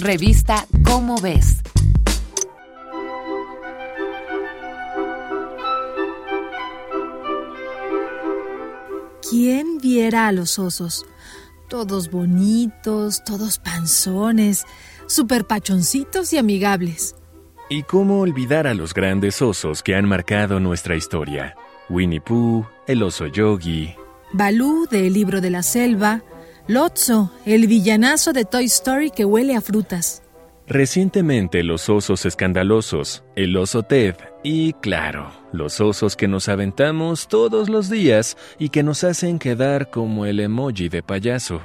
Revista Cómo ves. ¿Quién viera a los osos? Todos bonitos, todos panzones, super pachoncitos y amigables. ¿Y cómo olvidar a los grandes osos que han marcado nuestra historia? Winnie Pooh, el oso Yogi, Balú de El libro de la selva, Lotso, el villanazo de Toy Story que huele a frutas. Recientemente los osos escandalosos, el oso Ted y, claro, los osos que nos aventamos todos los días y que nos hacen quedar como el emoji de payaso.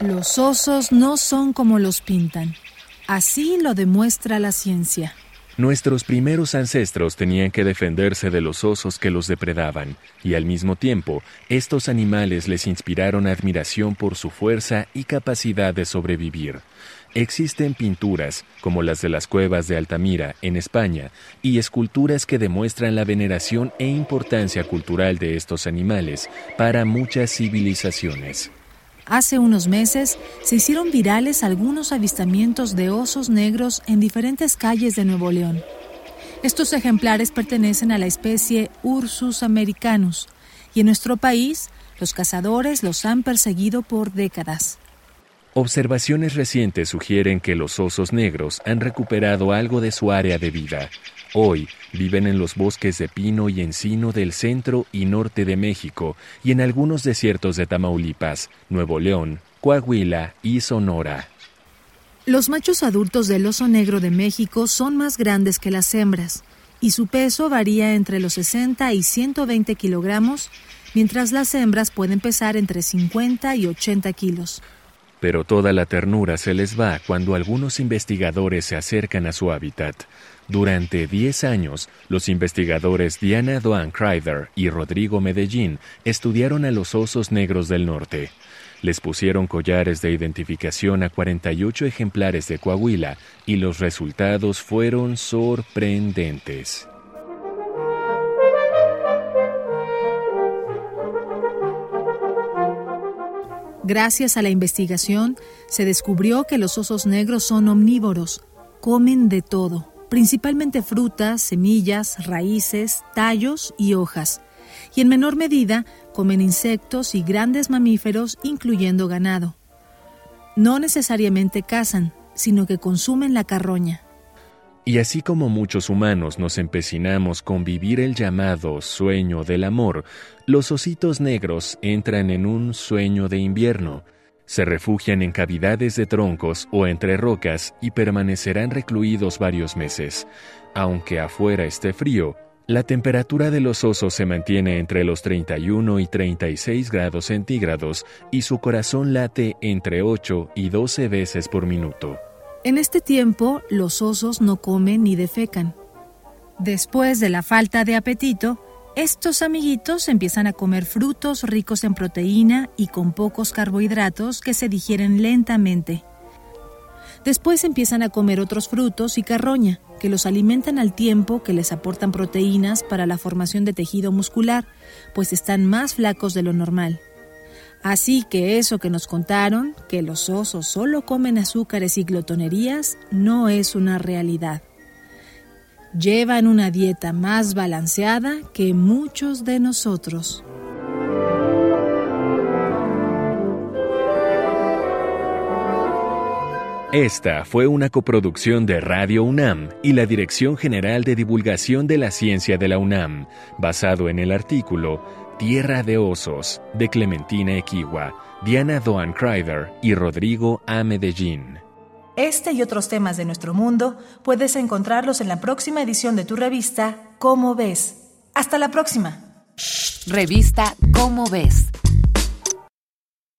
Los osos no son como los pintan. Así lo demuestra la ciencia. Nuestros primeros ancestros tenían que defenderse de los osos que los depredaban, y al mismo tiempo, estos animales les inspiraron admiración por su fuerza y capacidad de sobrevivir. Existen pinturas, como las de las cuevas de Altamira, en España, y esculturas que demuestran la veneración e importancia cultural de estos animales para muchas civilizaciones. Hace unos meses se hicieron virales algunos avistamientos de osos negros en diferentes calles de Nuevo León. Estos ejemplares pertenecen a la especie Ursus americanus y en nuestro país los cazadores los han perseguido por décadas. Observaciones recientes sugieren que los osos negros han recuperado algo de su área de vida. Hoy viven en los bosques de pino y encino del centro y norte de México y en algunos desiertos de Tamaulipas, Nuevo León, Coahuila y Sonora. Los machos adultos del oso negro de México son más grandes que las hembras y su peso varía entre los 60 y 120 kilogramos, mientras las hembras pueden pesar entre 50 y 80 kilos. Pero toda la ternura se les va cuando algunos investigadores se acercan a su hábitat. Durante 10 años, los investigadores Diana Doan Kreider y Rodrigo Medellín estudiaron a los osos negros del norte. Les pusieron collares de identificación a 48 ejemplares de Coahuila y los resultados fueron sorprendentes. Gracias a la investigación, se descubrió que los osos negros son omnívoros, comen de todo principalmente frutas, semillas, raíces, tallos y hojas, y en menor medida comen insectos y grandes mamíferos, incluyendo ganado. No necesariamente cazan, sino que consumen la carroña. Y así como muchos humanos nos empecinamos con vivir el llamado sueño del amor, los ositos negros entran en un sueño de invierno, se refugian en cavidades de troncos o entre rocas y permanecerán recluidos varios meses. Aunque afuera esté frío, la temperatura de los osos se mantiene entre los 31 y 36 grados centígrados y su corazón late entre 8 y 12 veces por minuto. En este tiempo, los osos no comen ni defecan. Después de la falta de apetito, estos amiguitos empiezan a comer frutos ricos en proteína y con pocos carbohidratos que se digieren lentamente. Después empiezan a comer otros frutos y carroña, que los alimentan al tiempo que les aportan proteínas para la formación de tejido muscular, pues están más flacos de lo normal. Así que eso que nos contaron, que los osos solo comen azúcares y glotonerías, no es una realidad llevan una dieta más balanceada que muchos de nosotros. Esta fue una coproducción de Radio UNAM y la Dirección General de Divulgación de la Ciencia de la UNAM, basado en el artículo Tierra de Osos de Clementina Equigua, Diana Doan Kreider y Rodrigo A. Medellín. Este y otros temas de nuestro mundo puedes encontrarlos en la próxima edición de tu revista Cómo ves. Hasta la próxima. Revista Cómo ves.